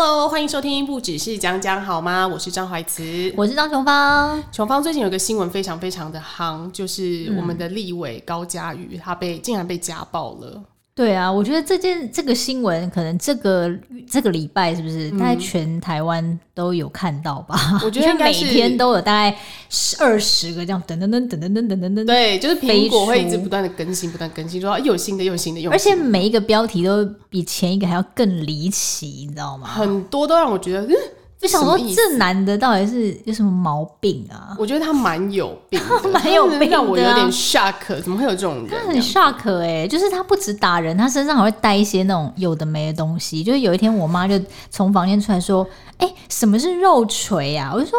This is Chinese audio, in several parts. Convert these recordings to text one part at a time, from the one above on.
Hello，欢迎收听，不只是讲讲好吗？我是张怀慈，我是张琼芳。琼芳最近有个新闻非常非常的夯，就是我们的立委高嘉瑜，他被竟然被家暴了。对啊，我觉得这件这个新闻，可能这个这个礼拜是不是大概全台湾都有看到吧？嗯、我觉得 应该是每天都有大概二十个这样，噔噔噔噔噔噔噔噔噔。对，就是苹果会一直不断的更新，不断更新，说又有新的，又有新的，又有新的。而且每一个标题都比前一个还要更离奇，你知道吗？很多都让我觉得，嗯。就想说这男的到底是有什么毛病啊？我觉得他蛮有病，蛮有病的，让我有点 shock。怎么会有这种人？他很 shock 哎、欸，就是他不止打人，他身上还会带一些那种有的没的东西。就是有一天，我妈就从房间出来说：“哎、欸，什么是肉锤啊？”我就说：“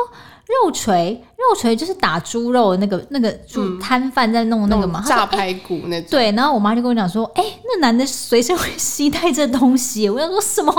肉锤，肉锤就是打猪肉的那个那个猪摊贩在弄那个嘛，炸排骨那种。”对，然后我妈就跟我讲说：“哎、欸，那男的随身会携带这东西。”我想说什么？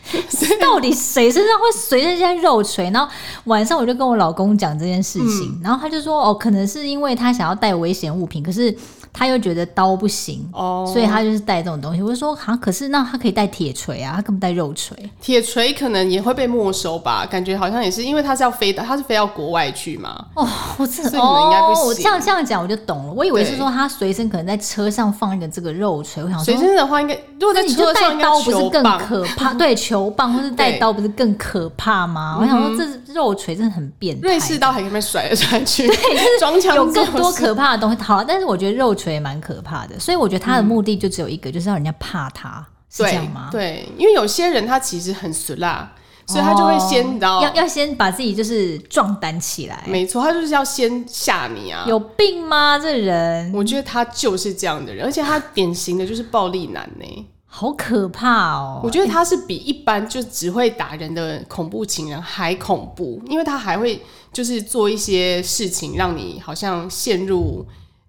到底谁身上会随着这些肉锤？然后晚上我就跟我老公讲这件事情，嗯、然后他就说：“哦，可能是因为他想要带危险物品，可是。”他又觉得刀不行哦，所以他就是带这种东西。我就说，好，可是那他可以带铁锤啊，他根本带肉锤。铁锤可能也会被没收吧？感觉好像也是，因为他是要飞的，他是飞到国外去嘛。哦，我这哦，应该不行。我这样这样讲我就懂了。我以为是说他随身可能在车上放一个这个肉锤。我想说，随身的话应该，如果在车上带刀不是更可怕？对，球棒或是带刀不是更可怕吗？我想说，这肉锤真的很变态。瑞士刀还可以被甩来甩去，对，就是有更多可怕的东西。好，但是我觉得肉锤也蛮可怕的。所以我觉得他的目的就只有一个，嗯、就是让人家怕他，是这样吗？对，因为有些人他其实很俗辣，所以他就会先，你知道，要要先把自己就是壮胆起来。没错，他就是要先吓你啊！有病吗？这人？我觉得他就是这样的人，而且他典型的就是暴力男呢，好可怕哦！我觉得他是比一般就只会打人的恐怖情人还恐怖，因为他还会就是做一些事情，让你好像陷入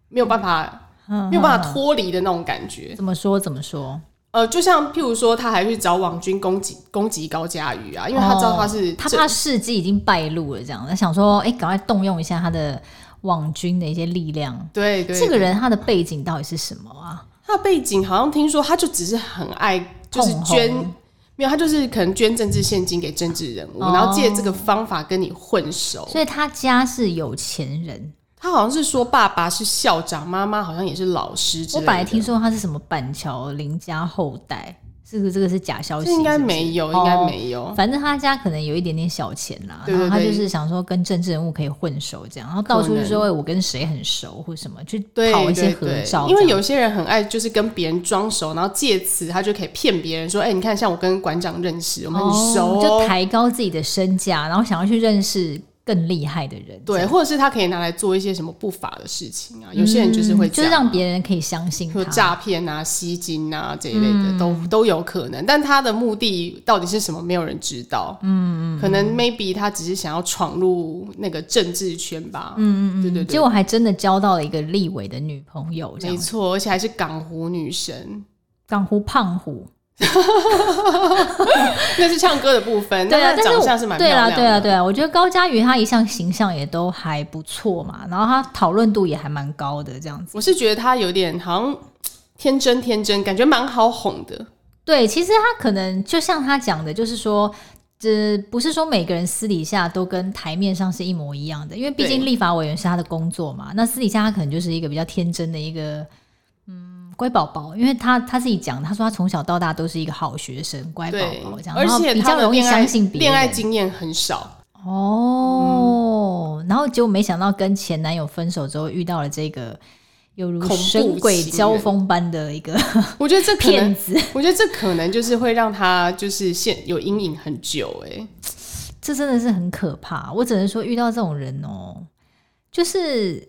没有办法。没有办法脱离的那种感觉。怎么说？怎么说？呃，就像譬如说，他还去找网军攻击攻击高嘉瑜啊，因为他知道他是、哦、他怕事迹已经败露了，这样他想说，哎、欸，赶快动用一下他的网军的一些力量。对对，这个人他的背景到底是什么啊？他的背景好像听说，他就只是很爱，就是捐，没有，他就是可能捐政治现金给政治人物，哦、然后借这个方法跟你混熟。所以他家是有钱人。他好像是说爸爸是校长，妈妈好像也是老师。我本来听说他是什么板桥林家后代，是不是这个是假消息？应该没有，应该没有。哦，反正他家可能有一点点小钱啦，然后他就是想说跟政治人物可以混熟这样，然后到处就说我跟谁很熟或什么，去讨一些合照。因为有些人很爱就是跟别人装熟，然后借此他就可以骗别人说，哎、欸，你看像我跟馆长认识，我们很熟，哦，就抬高自己的身价，然后想要去认识。更厉害的人，对，或者是他可以拿来做一些什么不法的事情啊？有些人就是会、就是让别人可以相信他，诈骗啊、吸金啊这一类的、嗯、都都有可能。但他的目的到底是什么？没有人知道。嗯，可能 maybe 他只是想要闯入那个政治圈吧。嗯嗯对对对。结果还真的交到了一个立委的女朋友，没错，而且还是港湖女神，港湖胖虎。那是唱歌的部分，对啊，长相是蛮。对啊，对啊，对啊，我觉得高佳瑜她一向形象也都还不错嘛，然后她讨论度也还蛮高的，这样子。我是觉得她有点好像天真天真，感觉蛮好哄的。对，其实她可能就像她讲的，就是说，这不是说每个人私底下都跟台面上是一模一样的，因为毕竟立法委员是他的工作嘛。那私底下他可能就是一个比较天真的一个。乖宝宝，因为他他自己讲，他说他从小到大都是一个好学生，乖宝宝这样，而且比较容易相信别人，恋爱经验很少哦。嗯、然后结果没想到跟前男友分手之后，遇到了这个有如神鬼交锋般的一个，我觉得这骗子，我觉得这可能就是会让他就是现有阴影很久。哎，这真的是很可怕。我只能说遇到这种人哦，就是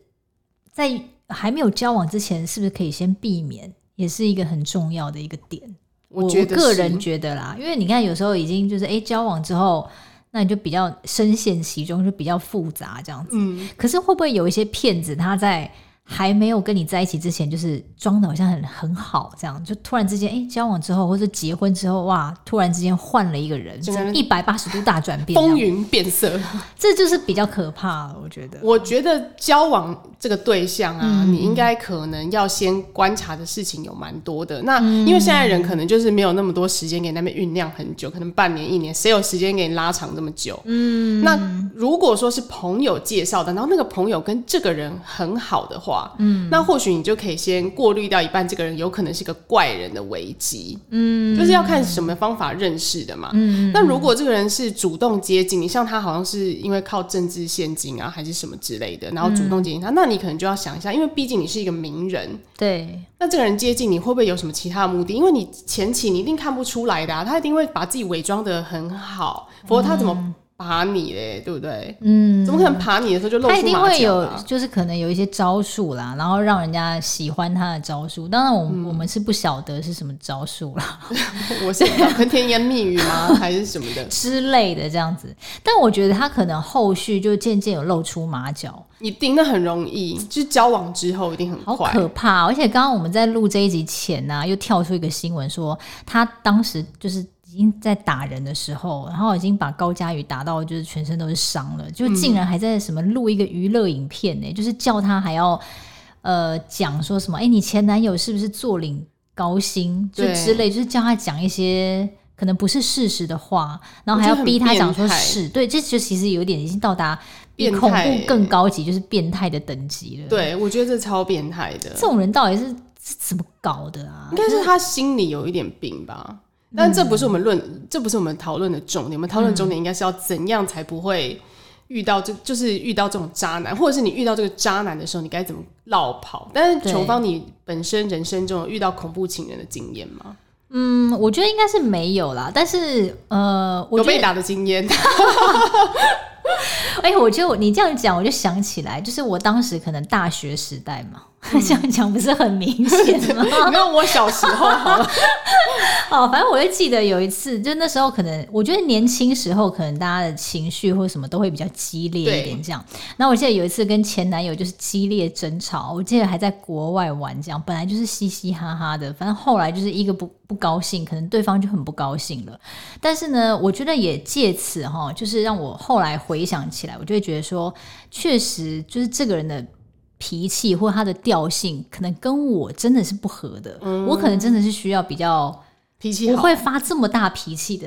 在。还没有交往之前，是不是可以先避免，也是一个很重要的一个点。我觉得我个人觉得啦，因为你看，有时候已经就是哎、欸、交往之后，那你就比较深陷其中，就比较复杂这样子。嗯。可是会不会有一些骗子，他在还没有跟你在一起之前，就是装的好像很很好，这样就突然之间，哎，交往之后或者结婚之后，哇，突然之间换了一个人，一百八十度大转变，风云变色，这就是比较可怕了。我觉得，我觉得交往这个对象啊，嗯、你应该可能要先观察的事情有蛮多的。那、嗯、因为现在人可能就是没有那么多时间给那边酝酿很久，可能半年一年，谁有时间给你拉长这么久？嗯，那如果说是朋友介绍的，然后那个朋友跟这个人很好的话。嗯，那或许你就可以先过滤掉一半，这个人有可能是个怪人的危机，嗯，就是要看什么方法认识的嘛，嗯，那如果这个人是主动接近你，像他好像是因为靠政治献金啊，还是什么之类的，然后主动接近他，嗯，那你可能就要想一下，因为毕竟你是一个名人，对，那这个人接近你会不会有什么其他的目的？因为你前期你一定看不出来的啊，他一定会把自己伪装的很好，否则他怎么？嗯爬你嘞，对不对？嗯，怎么可能爬你的时候就露出马脚？他一定会有，就是可能有一些招数啦，然后让人家喜欢他的招数。当然，我、嗯、我们是不晓得是什么招数啦。我是跟甜言蜜语吗？还是什么的 之类的这样子？但我觉得他可能后续就渐渐有露出马脚。你盯得很容易，就是交往之后一定很快。好可怕！而且刚刚我们在录这一集前呢、啊，又跳出一个新闻说，他当时就是。已经在打人的时候，然后已经把高佳宇打到就是全身都是伤了，就竟然还在什么录一个娱乐影片呢、欸？嗯、就是叫他还要呃讲说什么？哎、欸，你前男友是不是坐领高薪？就之类，就是叫他讲一些可能不是事实的话，然后还要逼他讲说是对，这就其实有点已经到达比恐怖更高级，就是变态的等级了。对，我觉得这超变态的，这种人到底是怎么搞的啊？应该是他心里有一点病吧。但这不是我们论，嗯、这不是我们讨论的重点。我们讨论重点应该是要怎样才不会遇到这，就是遇到这种渣男，或者是你遇到这个渣男的时候，你该怎么落跑？但是琼芳，你本身人生中有遇到恐怖情人的经验吗？嗯，我觉得应该是没有啦。但是呃，我有被打的经验。哎、欸，我就你这样讲，我就想起来，就是我当时可能大学时代嘛。这样讲不是很明显吗？没有，我小时候好了。哦，反正我就记得有一次，就那时候可能，我觉得年轻时候可能大家的情绪或什么都会比较激烈一点，这样。那我记得有一次跟前男友就是激烈争吵，我记得还在国外玩，这样本来就是嘻嘻哈哈的，反正后来就是一个不不高兴，可能对方就很不高兴了。但是呢，我觉得也借此哈，就是让我后来回想起来，我就会觉得说，确实就是这个人的。脾气或他的调性，可能跟我真的是不合的。嗯、我可能真的是需要比较脾气，不会发这么大脾气的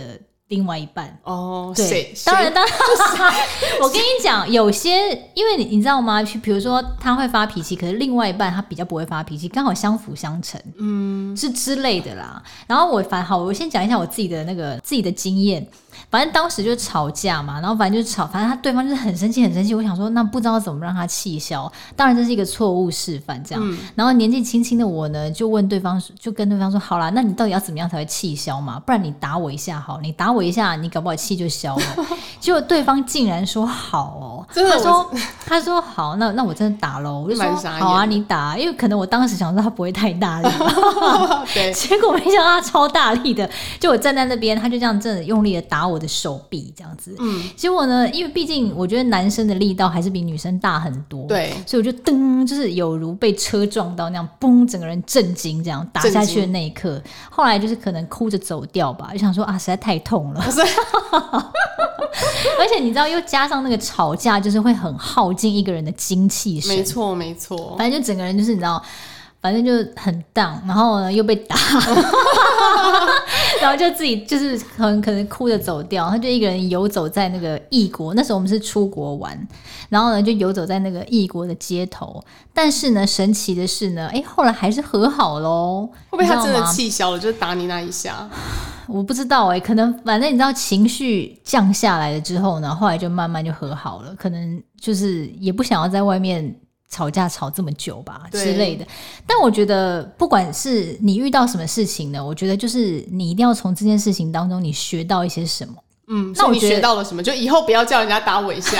另外一半。哦，对，当然，当然，我跟你讲，有些因为你你知道吗？比如说他会发脾气，可是另外一半他比较不会发脾气，刚好相辅相成，嗯，是之类的啦。然后我反好，我先讲一下我自己的那个自己的经验。反正当时就吵架嘛，然后反正就吵，反正他对方就是很生气，很生气。我想说，那不知道怎么让他气消。当然这是一个错误示范，这样。嗯、然后年纪轻轻的我呢，就问对方，就跟对方说：“好啦，那你到底要怎么样才会气消嘛？不然你打我一下好，你打我一下，你搞不好气就消了。”结果对方竟然说：“好哦。”他说：“他说好，那那我真的打喽。”我就说：“好啊，你打。”因为可能我当时想说他不会太大力，对。结果没想到他超大力的，就我站在那边，他就这样真的用力的打我。我的手臂这样子，嗯，结果呢，因为毕竟我觉得男生的力道还是比女生大很多，对，所以我就噔，就是有如被车撞到那样，嘣，整个人震惊，这样打下去的那一刻，后来就是可能哭着走掉吧，就想说啊，实在太痛了，而且你知道，又加上那个吵架，就是会很耗尽一个人的精气神，没错没错，反正就整个人就是你知道。反正就很荡，然后呢又被打，然后就自己就是很可能哭着走掉，他就一个人游走在那个异国。那时候我们是出国玩，然后呢就游走在那个异国的街头。但是呢，神奇的是呢，哎，后来还是和好喽。会不会他真的气消了，就是打你那一下？我不知道哎，可能反正你知道情绪降下来了之后呢，后来就慢慢就和好了。可能就是也不想要在外面。吵架吵这么久吧之类的，但我觉得不管是你遇到什么事情呢，我觉得就是你一定要从这件事情当中你学到一些什么。嗯，那我你学到了什么？就以后不要叫人家打我一下。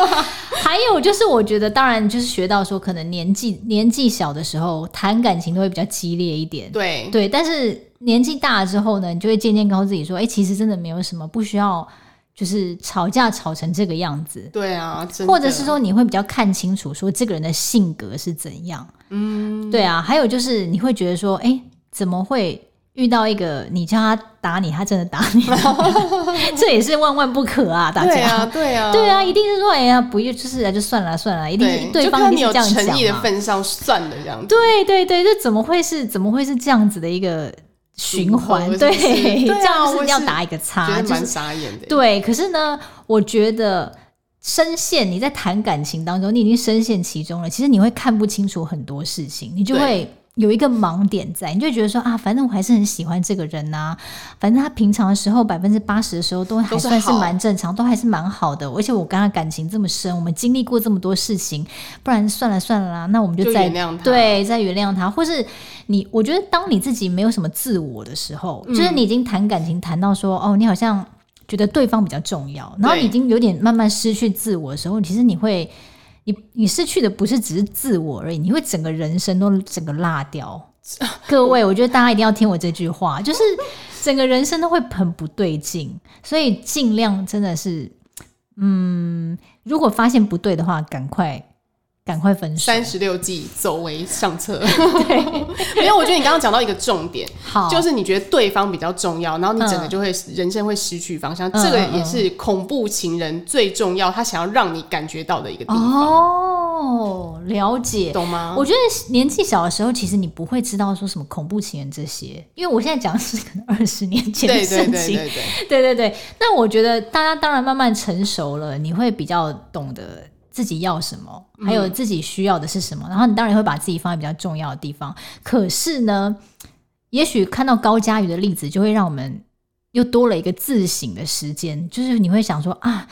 还有就是，我觉得当然就是学到说，可能年纪年纪小的时候谈感情都会比较激烈一点。对对，但是年纪大了之后呢，你就会渐渐告诉自己说，哎、欸，其实真的没有什么，不需要。就是吵架吵成这个样子。对啊，或者是说你会比较看清楚，说这个人的性格是怎样。嗯，对啊，还有就是你会觉得说，哎，怎么会？遇到一个你叫他打你，他真的打你，这也是万万不可啊！大家对啊，对啊，对啊，一定是说哎呀，不就是就算了算了，一定是对方一定这样讲嘛。诚意的份上算了这样子。对对对，这怎么会是怎么会是这样子的一个循环？对，这样是要打一个叉，蛮傻眼的。对，可是呢，我觉得深陷你在谈感情当中，你已经深陷其中了，其实你会看不清楚很多事情，你就会。有一个盲点在，你就觉得说啊，反正我还是很喜欢这个人呐、啊，反正他平常的时候百分之八十的时候都还算是蛮正常，都，都还是蛮好的，而且我跟他感情这么深，我们经历过这么多事情，不然算了算了啦，那我们就再就原谅他，对，再原谅他，或是你，我觉得当你自己没有什么自我的时候，嗯、就是你已经谈感情谈到说哦，你好像觉得对方比较重要，然后你已经有点慢慢失去自我的时候，其实你会。你你失去的不是只是自我而已，你会整个人生都整个落掉。各位，我觉得大家一定要听我这句话，就是整个人生都会很不对劲，所以尽量真的是，嗯，如果发现不对的话，赶快。赶快分手！三十六计，走为上策。对，没有，我觉得你刚刚讲到一个重点，好，就是你觉得对方比较重要，然后你整个就会、嗯、人生会失去方向。嗯、这个也是恐怖情人最重要，他想要让你感觉到的一个地方。哦，了解，懂吗？我觉得年纪小的时候，其实你不会知道说什么恐怖情人这些，因为我现在讲的是可能二十年前的事情。对对对对对，对对对。那我觉得大家当然慢慢成熟了，你会比较懂得。自己要什么，还有自己需要的是什么，嗯、然后你当然会把自己放在比较重要的地方。可是呢，也许看到高佳瑜的例子，就会让我们又多了一个自省的时间。就是你会想说啊，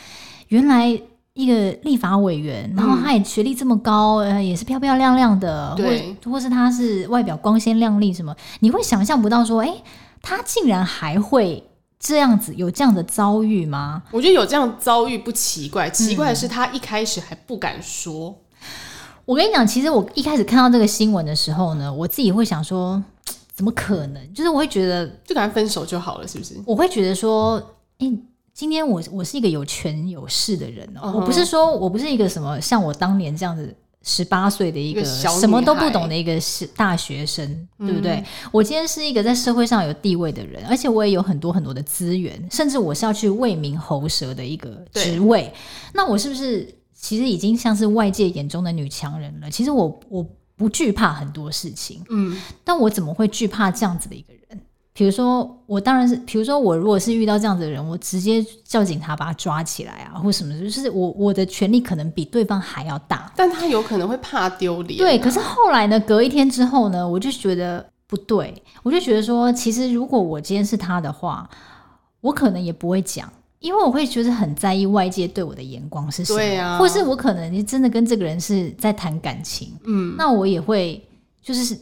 原来一个立法委员，然后他也学历这么高，呃，也是漂漂亮亮的，对，或或是他是外表光鲜亮丽什么，你会想象不到说，哎，他竟然还会。这样子有这样的遭遇吗？我觉得有这样遭遇不奇怪，奇怪的是他一开始还不敢说。嗯。我跟你讲，其实我一开始看到这个新闻的时候呢，我自己会想说，怎么可能？就是我会觉得，就赶快分手就好了，是不是？我会觉得说，哎，今天我我是一个有权有势的人哦，uh huh. 我不是说我不是一个什么像我当年这样子。十八岁的一个什么都不懂的一个是大学生，对不对？嗯、我今天是一个在社会上有地位的人，而且我也有很多很多的资源，甚至我是要去为民喉舌的一个职位。那我是不是其实已经像是外界眼中的女强人了？其实我我不惧怕很多事情，嗯，但我怎么会惧怕这样子的一个人？比如说，我当然是，比如说，我如果是遇到这样子的人，我直接叫警察把他抓起来啊，或什么，就是我我的权利可能比对方还要大，但他有可能会怕丢脸啊。对，可是后来呢，隔一天之后呢，我就觉得不对，我就觉得说，其实如果我今天是他的话，我可能也不会讲，因为我会觉得很在意外界对我的眼光是什么，对啊，或是我可能真的跟这个人是在谈感情，嗯，那我也会就是。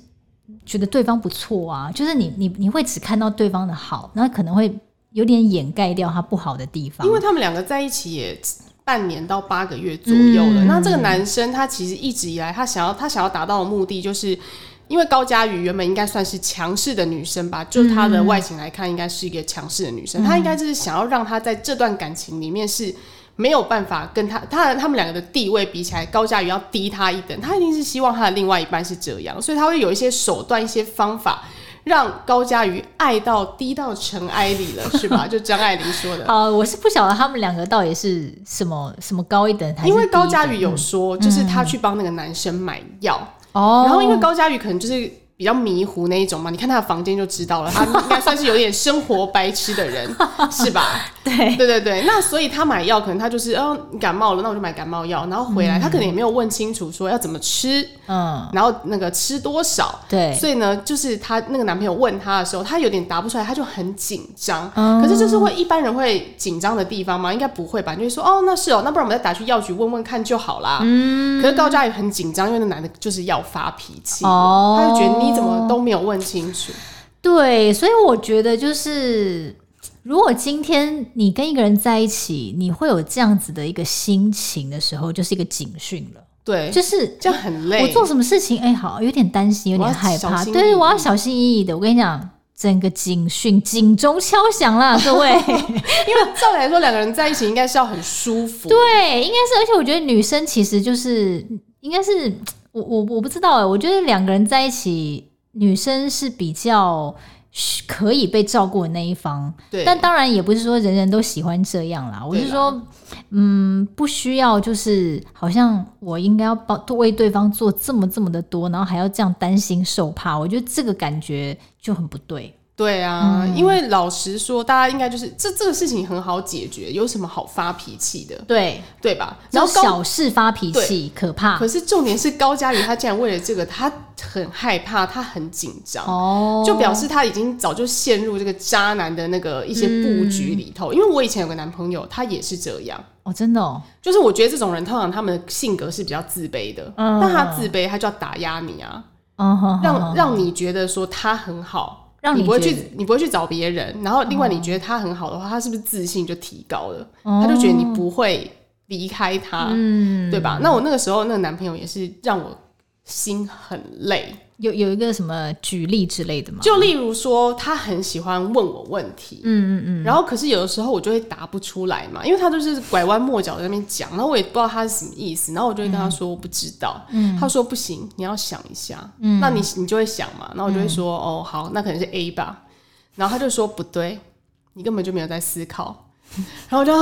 觉得对方不错啊，就是你你你会只看到对方的好，那可能会有点掩盖掉他不好的地方。因为他们两个在一起也半年到八个月左右了。嗯、那这个男生他其实一直以来他想要他想要达到的目的，就是因为高佳宇原本应该算是强势的女生吧，就她的外形来看，应该是一个强势的女生。她、嗯、应该就是想要让她在这段感情里面是。没有办法跟他，他他们两个的地位比起来，高佳瑜要低他一等，他一定是希望他的另外一半是这样，所以他会有一些手段、一些方法，让高佳瑜爱到低到尘埃里了，是吧？就张爱玲说的。呃，我是不晓得他们两个到底是什么什么高一等，因为高佳瑜有说，就是他去帮那个男生买药，哦、嗯，然后因为高佳宇可能就是。比较迷糊那一种嘛，你看他的房间就知道了，他应该算是有点生活白痴的人，是吧？对对对对，那所以他买药可能他就是，哦，你感冒了，那我就买感冒药，然后回来、嗯、他可能也没有问清楚说要怎么吃，嗯，然后那个吃多少，对，所以呢，就是他那个男朋友问他的时候，他有点答不出来，他就很紧张，嗯、可是就是会一般人会紧张的地方吗？应该不会吧？就会说，哦，那是哦，那不然我们再打去药局问问看就好啦。嗯，可是高嘉也很紧张，因为那男的就是要发脾气，哦，他就觉得你。怎么都没有问清楚？对，所以我觉得就是，如果今天你跟一个人在一起，你会有这样子的一个心情的时候，就是一个警讯了。对，就是这样很累。我做什么事情，哎，好，有点担心，有点害怕。对，我要小心翼翼的。我跟你讲，整个警讯警钟敲响了，各位。因为照理来说，两个人在一起应该是要很舒服。对，应该是。而且我觉得女生其实就是应该是我我我不知道哎，我觉得两个人在一起，女生是比较。可以被照顾的那一方，对，但当然也不是说人人都喜欢这样啦。我是说，嗯，不需要就是好像我应该要帮为对方做这么这么的多，然后还要这样担心受怕，我觉得这个感觉就很不对。对啊，嗯、因为老实说，大家应该就是这这个事情很好解决，有什么好发脾气的？对。对吧？然后小事发脾气可怕，可是重点是高嘉瑜他竟然为了这个，他很害怕，他很紧张。哦，就表示他已经早就陷入这个渣男的那个一些布局里头。嗯、因为我以前有个男朋友，他也是这样。哦，真的哦，就是我觉得这种人通常他们的性格是比较自卑的，嗯、但他自卑，他就要打压你啊，嗯、让让你觉得说他很好。让你，你不会去，你不会去找别人。然后，另外你觉得他很好的话，哦、他是不是自信就提高了？哦、他就觉得你不会离开他，嗯、对吧？那我那个时候那个男朋友也是让我心很累。有有一个什么举例之类的吗？就例如说，他很喜欢问我问题，嗯嗯嗯，然后可是有的时候我就会答不出来嘛，因为他就是拐弯抹角在那边讲，然后我也不知道他是什么意思，然后我就会跟他说我不知道，嗯，他说不行，你要想一下，嗯，那你你就会想嘛，然后我就会说、嗯、哦好，那可能是 A 吧，然后他就说不对，你根本就没有在思考，然后我就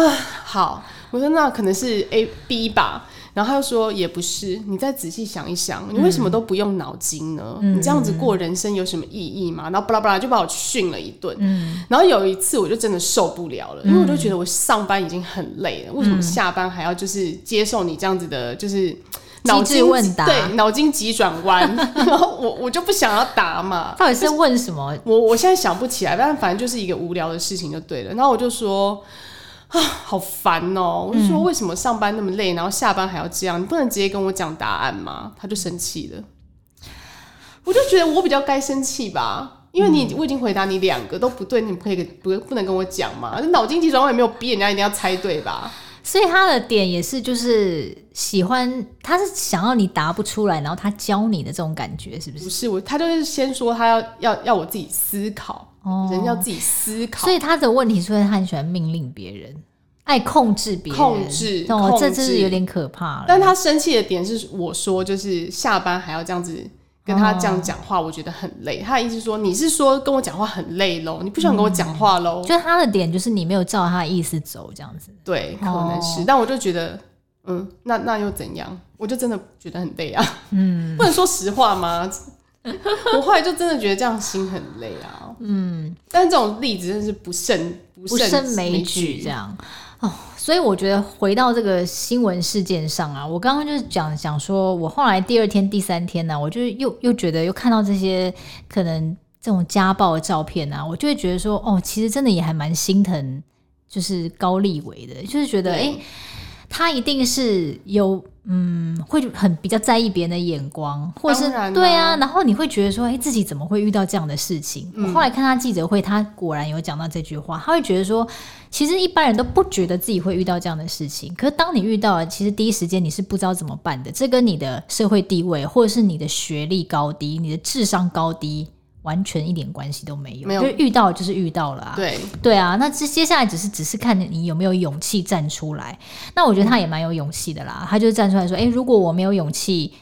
好，我说那可能是 A B 吧。然后他又说也不是，你再仔细想一想，你为什么都不用脑筋呢？嗯、你这样子过人生有什么意义吗？然后巴拉巴拉就把我训了一顿。嗯、然后有一次我就真的受不了了，嗯、因为我就觉得我上班已经很累了，为什么下班还要就是接受你这样子的，就是脑筋问答，对，脑筋急转弯。然后我我就不想要答嘛，到底是问什么？我我现在想不起来，但反正就是一个无聊的事情就对了。然后我就说。啊，好烦哦！我就说，为什么上班那么累，然后下班还要这样？你不能直接跟我讲答案吗？他就生气了。我就觉得我比较该生气吧，因为你我已经回答你两个都不对，你不可以不不能跟我讲吗？脑筋急转弯也没有逼人家一定要猜对吧？所以他的点也是就是喜欢，他是想要你答不出来，然后他教你的这种感觉，是不是？不是我，他就是先说他要要要我自己思考。哦，人要自己思考，所以他的问题是，他很喜欢命令别人，爱控制别人，控制，哦，这真是有点可怕了。但他生气的点是，我说就是下班还要这样子跟他这样讲话，哦、我觉得很累。他的意思是说，你是说跟我讲话很累喽？你不想跟我讲话喽？就他的点就是你没有照他的意思走，这样子。对，可能是，哦、但我就觉得，嗯，那那又怎样？我就真的觉得很累啊。嗯，不能说实话吗？我后来就真的觉得这样心很累啊，嗯，但是这种例子真的是不胜不胜枚举，这样哦。所以我觉得回到这个新闻事件上啊，我刚刚就是讲讲说，我后来第二天、第三天呢、啊，我就又又觉得又看到这些可能这种家暴的照片啊，我就会觉得说，哦，其实真的也还蛮心疼，就是高立伟的，就是觉得哎。对他一定是有嗯，会很比较在意别人的眼光，或是对啊，然后你会觉得说，哎，自己怎么会遇到这样的事情？嗯、我后来看他记者会，他果然有讲到这句话，他会觉得说，其实一般人都不觉得自己会遇到这样的事情，可是当你遇到了，其实第一时间你是不知道怎么办的。这跟你的社会地位，或者是你的学历高低、你的智商高低。完全一点关系都没有，没有，就遇到就是遇到了啊。对对啊，那接接下来只是只是看你有没有勇气站出来。那我觉得他也蛮有勇气的啦，嗯、他就站出来说：“哎、欸，如果我没有勇气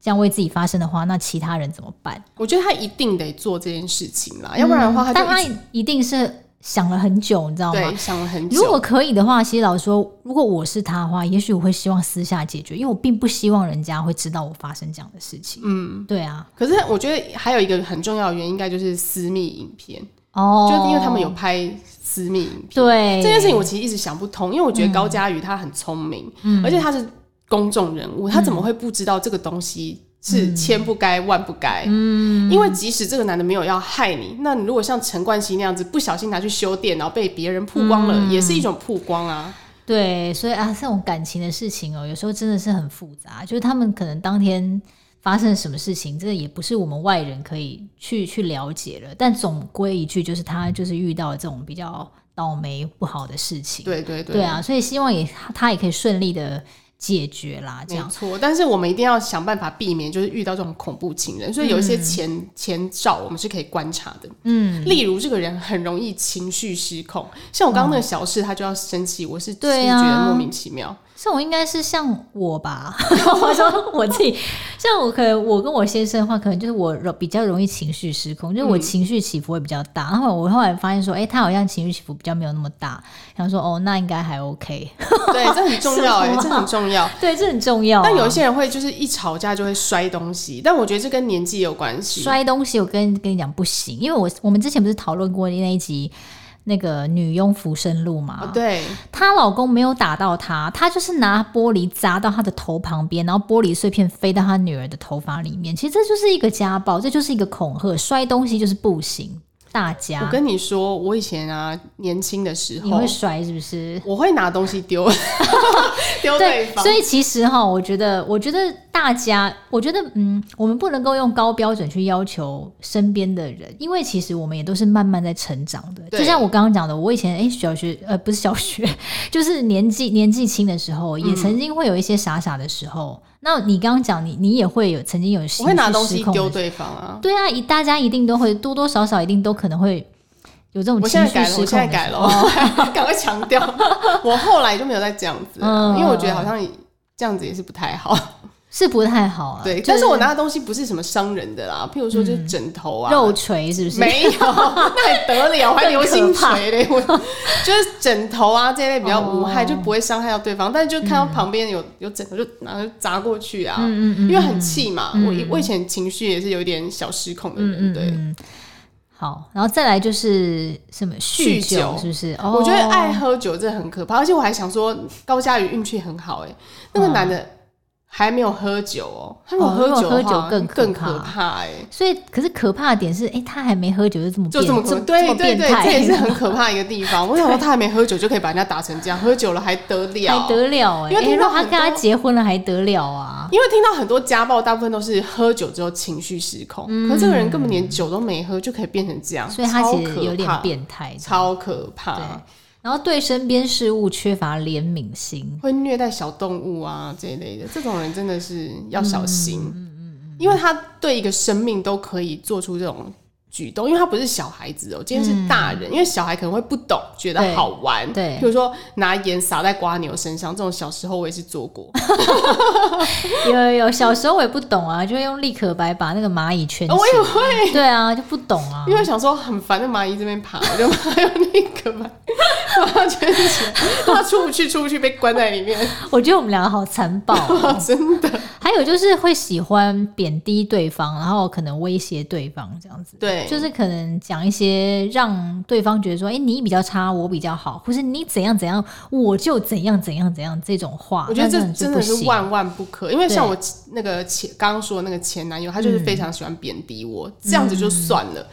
这样为自己发声的话，那其他人怎么办？”我觉得他一定得做这件事情啦，嗯、要不然的话但他一定是。想了很久，你知道吗？对，想了很久。如果可以的话，其实老实说，如果我是他的话，也许我会希望私下解决，因为我并不希望人家会知道我发生这样的事情。嗯，对啊。可是我觉得还有一个很重要的原因，应该就是私密影片哦，就因为他们有拍私密影片。对这件事情，我其实一直想不通，因为我觉得高嘉瑜他很聪明，嗯，而且他是公众人物，他怎么会不知道这个东西？是千不该万不该，嗯，因为即使这个男的没有要害你，那你如果像陈冠希那样子不小心拿去修电，然后被别人曝光了，嗯、也是一种曝光啊。对，所以啊，这种感情的事情哦，有时候真的是很复杂，就是他们可能当天发生了什么事情，这也不是我们外人可以去去了解了。但总归一句，就是他就是遇到了这种比较倒霉不好的事情。对对对，对啊，所以希望也他也可以顺利的。解决啦，这样错。但是我们一定要想办法避免，就是遇到这种恐怖情人。所以有一些前、嗯、前兆，我们是可以观察的。嗯，例如这个人很容易情绪失控，像我刚刚那个小事，他就要生气，我是对啊，觉得莫名其妙。像我应该是像我吧，我说我自己，像我可能我跟我先生的话，可能就是我比较容易情绪失控，就是我情绪起伏会比较大。然后我后来发现说，哎、欸，他好像情绪起伏比较没有那么大，然后说哦，那应该还 OK。对，这很重要哎，这很重要，对，这很重要。但有一些人会就是一吵架就会摔东西，但我觉得这跟年纪有关系。摔东西，我跟跟你讲不行，因为我我们之前不是讨论过那一集。那个女佣浮生路嘛，对，她老公没有打到她，她就是拿玻璃砸到她的头旁边，然后玻璃碎片飞到她女儿的头发里面。其实这就是一个家暴，这就是一个恐吓，摔东西就是不行。大家，我跟你说，我以前啊年轻的时候，你会摔是不是？我会拿东西丢，丢对方。所以其实哈，我觉得，我觉得大家，我觉得，嗯，我们不能够用高标准去要求身边的人，因为其实我们也都是慢慢在成长的。就像我刚刚讲的，我以前哎、欸，小学呃不是小学，就是年纪年纪轻的时候，也曾经会有一些傻傻的时候。嗯那你刚刚讲，你你也会有曾经有我会拿东西丢对方啊？对啊，一大家一定都会多多少少一定都可能会有这种情绪失控。我现在改了，我现在改了，赶快强调。我后来就没有再这样子，嗯，因为我觉得好像这样子也是不太好。是不太好啊，对，但是我拿的东西不是什么伤人的啦，譬如说就是枕头啊，肉锤是不是？没有，那还得了，还流星锤嘞，我就是枕头啊这类比较无害，就不会伤害到对方。但是就看到旁边有有枕头，就拿就砸过去啊，因为很气嘛。我我以前情绪也是有点小失控的人，对。好，然后再来就是什么酗酒，是不是？我觉得爱喝酒真的很可怕，而且我还想说高佳宇运气很好，哎，那个男的。还没有喝酒哦，他如果喝酒，喝酒更更可怕哎。所以，可是可怕的点是，哎，他还没喝酒就这么就这么对对对，这也是很可怕一个地方。我想说，他还没喝酒就可以把人家打成这样，喝酒了还得了？还得了哎？因为听到他跟他结婚了还得了啊？因为听到很多家暴，大部分都是喝酒之后情绪失控，可是这个人根本连酒都没喝就可以变成这样，所以他其实有点变态，超可怕。然后对身边事物缺乏怜悯心，会虐待小动物啊这一类的，这种人真的是要小心，嗯嗯嗯，因为他对一个生命都可以做出这种。举动，因为他不是小孩子哦、喔，今天是大人。嗯、因为小孩可能会不懂，觉得好玩。对，比如说拿盐撒在瓜牛身上，这种小时候我也是做过。有有有，小时候我也不懂啊，就会用立可白把那个蚂蚁圈起来。我也会。对啊，就不懂啊。因为想说很烦，那蚂蚁这边爬，我就用立可白把它圈起来，它出不去，出不去被关在里面。我觉得我们两个好残暴、喔，真的。还有就是会喜欢贬低对方，然后可能威胁对方这样子。对。就是可能讲一些让对方觉得说，哎、欸，你比较差，我比较好，或是你怎样怎样，我就怎样怎样怎样这种话，我觉得这真的是万万不可。因为像我那个前刚刚说的那个前男友，他就是非常喜欢贬低我，嗯、这样子就算了。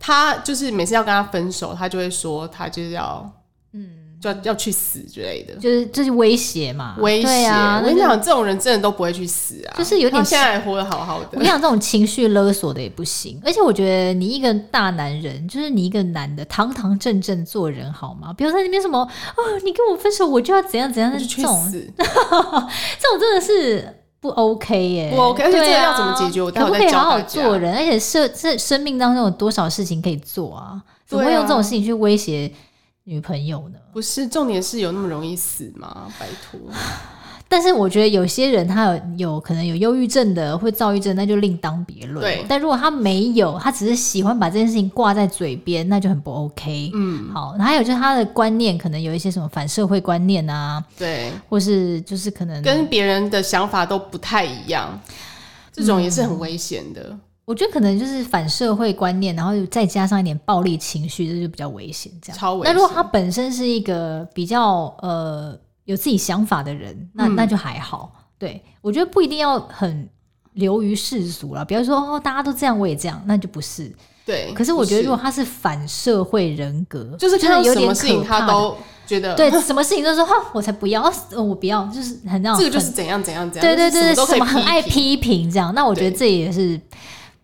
他就是每次要跟他分手，他就会说他就是要嗯。就要要去死之类的，就是这是威胁嘛？威胁啊！我跟你讲，这种人真的都不会去死啊！就是有点现在还活得好好的。我跟你讲，这种情绪勒索的也不行。而且我觉得你一个大男人，就是你一个男的，堂堂正正做人好吗？比如在那边什么哦，你跟我分手，我就要怎样怎样？就去死！这种真的是不 OK 耶，不 OK。而且这个要怎么解决？我可不可以好好做人？而且生这生命当中有多少事情可以做啊？怎么会用这种事情去威胁？女朋友呢？不是，重点是有那么容易死吗？拜托。但是我觉得有些人他有有可能有忧郁症的，或躁郁症，那就另当别论。对。但如果他没有，他只是喜欢把这件事情挂在嘴边，那就很不 OK。嗯。好，还有就是他的观念可能有一些什么反社会观念啊，对，或是就是可能跟别人的想法都不太一样，这种也是很危险的。嗯我觉得可能就是反社会观念，然后再加上一点暴力情绪，这就比较危险。这样，超危险。那如果他本身是一个比较呃有自己想法的人，那那就还好。对，我觉得不一定要很流于世俗了。比如说哦，大家都这样，我也这样，那就不是。对。可是我觉得如果他是反社会人格，就是看到什么事情他都觉得对，什么事情都说哈，我才不要，我不要，就是很那种。这个就是怎样怎样怎样。对对对，什么很爱批评这样。那我觉得这也是。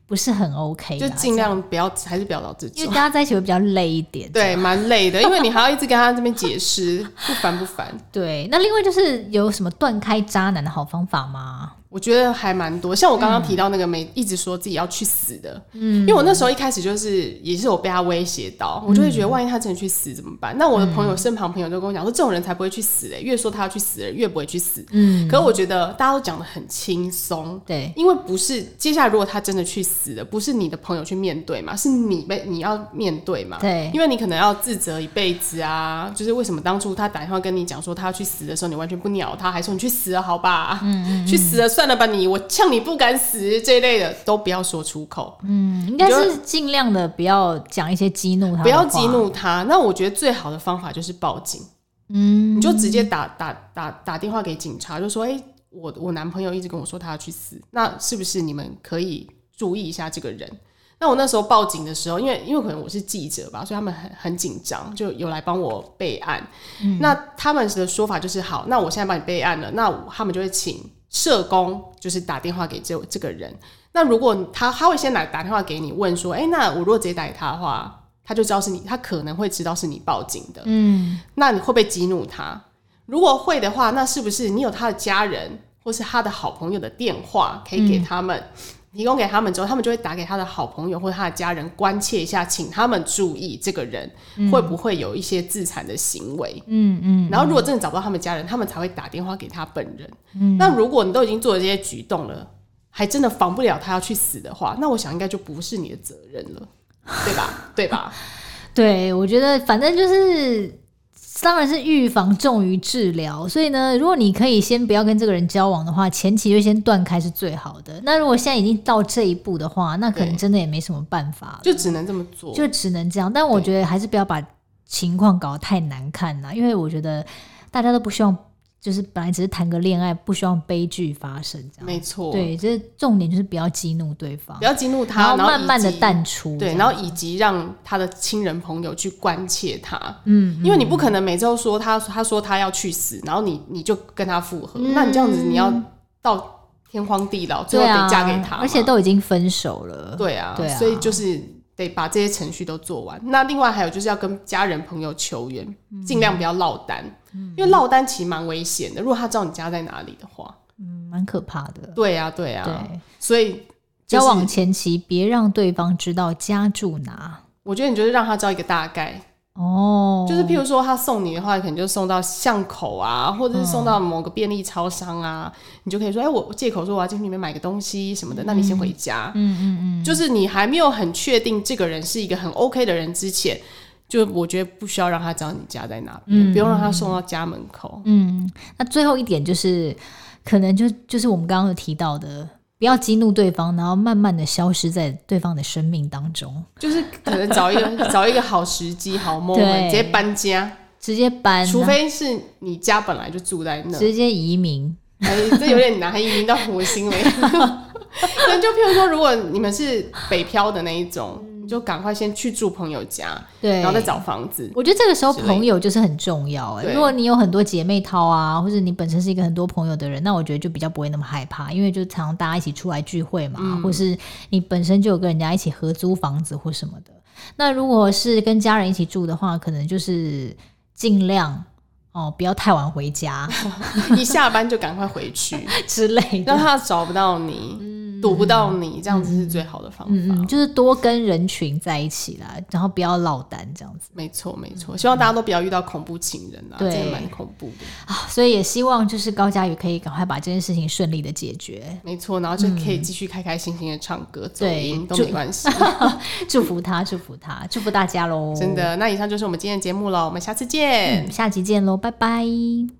不是很 OK，就尽量不要，还是不要到这种，因为跟他在一起会比较累一点。对，蛮累的，因为你还要一直跟他这边解释，不烦不烦？对，那另外就是有什么断开渣男的好方法吗？我觉得还蛮多，像我刚刚提到那个没一直说自己要去死的，嗯，因为我那时候一开始就是也是我被他威胁到，我就会觉得万一他真的去死怎么办？那我的朋友身旁朋友都跟我讲说，这种人才不会去死嘞，越说他要去死的人越不会去死。嗯，可是我觉得大家都讲的很轻松，对，因为不是接下来如果他真的去死了，不是你的朋友去面对嘛，是你被你要面对嘛，对，因为你可能要自责一辈子啊，就是为什么当初他打电话跟你讲说他要去死的时候，你完全不鸟他，还说你去死了好吧，嗯，去死了。算了吧你，你我呛你不敢死这一类的都不要说出口。嗯，应该是尽量的不要讲一些激怒他，不要激怒他。那我觉得最好的方法就是报警。嗯，你就直接打打打打电话给警察，就说：“哎、欸，我我男朋友一直跟我说他要去死，那是不是你们可以注意一下这个人？”那我那时候报警的时候，因为因为可能我是记者吧，所以他们很很紧张，就有来帮我备案。嗯、那他们的说法就是：好，那我现在帮你备案了，那他们就会请。社工就是打电话给这这个人，那如果他他会先来打电话给你问说，哎、欸，那我如果直接打给他的话，他就知道是你，他可能会知道是你报警的，嗯，那你会不会激怒他？如果会的话，那是不是你有他的家人或是他的好朋友的电话可以给他们？嗯提供给他们之后，他们就会打给他的好朋友或者他的家人，关切一下，请他们注意这个人会不会有一些自残的行为。嗯嗯。然后如果真的找不到他们家人，他们才会打电话给他本人。嗯。那如果你都已经做了这些举动了，还真的防不了他要去死的话，那我想应该就不是你的责任了，对吧？对吧？对，我觉得反正就是。当然是预防重于治疗，所以呢，如果你可以先不要跟这个人交往的话，前期就先断开是最好的。那如果现在已经到这一步的话，那可能真的也没什么办法，就只能这么做，就只能这样。但我觉得还是不要把情况搞得太难看啦，因为我觉得大家都不希望。就是本来只是谈个恋爱，不希望悲剧发生，这样没错。对，就是重点就是不要激怒对方，不要激怒他，然后慢慢的淡出。对，然后以及让他的亲人朋友去关切他。嗯，因为你不可能每周说他，他说他要去死，然后你你就跟他复合，嗯，那你这样子你要到天荒地老，最后得嫁给他，而且都已经分手了。对啊，对啊，所以就是。得把这些程序都做完。那另外还有就是要跟家人朋友求援，尽、嗯、量不要落单，嗯、因为落单其实蛮危险的。如果他知道你家在哪里的话，嗯，蛮可怕的。对啊，对啊。对，所以、就是、交往前期别让对方知道家住哪。我觉得你就是让他知道一个大概。哦，就是譬如说他送你的话，可能就送到巷口啊，或者是送到某个便利超商啊，嗯、你就可以说，哎、欸，我借口说我要进去里面买个东西什么的，嗯、那你先回家。嗯嗯嗯，就是你还没有很确定这个人是一个很 OK 的人之前，就我觉得不需要让他知道你家在哪边，嗯、不用让他送到家门口。嗯，那最后一点就是，可能就就是我们刚刚有提到的。不要激怒对方，然后慢慢的消失在对方的生命当中，就是可能找一个找一个好时机、好 moment，直接搬家，直接搬，除非是你家本来就住在那，直接移民，哎，这有点难，移民到火星了。那就譬如说，如果你们是北漂的那一种。就赶快先去住朋友家，对，然后再找房子。我觉得这个时候朋友就是很重要哎。如果你有很多姐妹淘啊，或者你本身是一个很多朋友的人，那我觉得就比较不会那么害怕，因为就常常大家一起出来聚会嘛，嗯、或是你本身就有跟人家一起合租房子或什么的。那如果是跟家人一起住的话，可能就是尽量哦不要太晚回家，一下班就赶快回去 之类的，让他找不到你。嗯堵不到你，这样子是最好的方法。嗯，就是多跟人群在一起啦，然后不要落单，这样子。没错，没错。希望大家都不要遇到恐怖情人啊，对，真的蛮恐怖的啊。所以也希望就是高嘉宇可以赶快把这件事情顺利的解决。没错，然后就可以继续开开心心的唱歌、走音都没关系。祝福他，祝福他，祝福大家喽！真的，那以上就是我们今天的节目了，我们下次见，下期见喽，拜拜。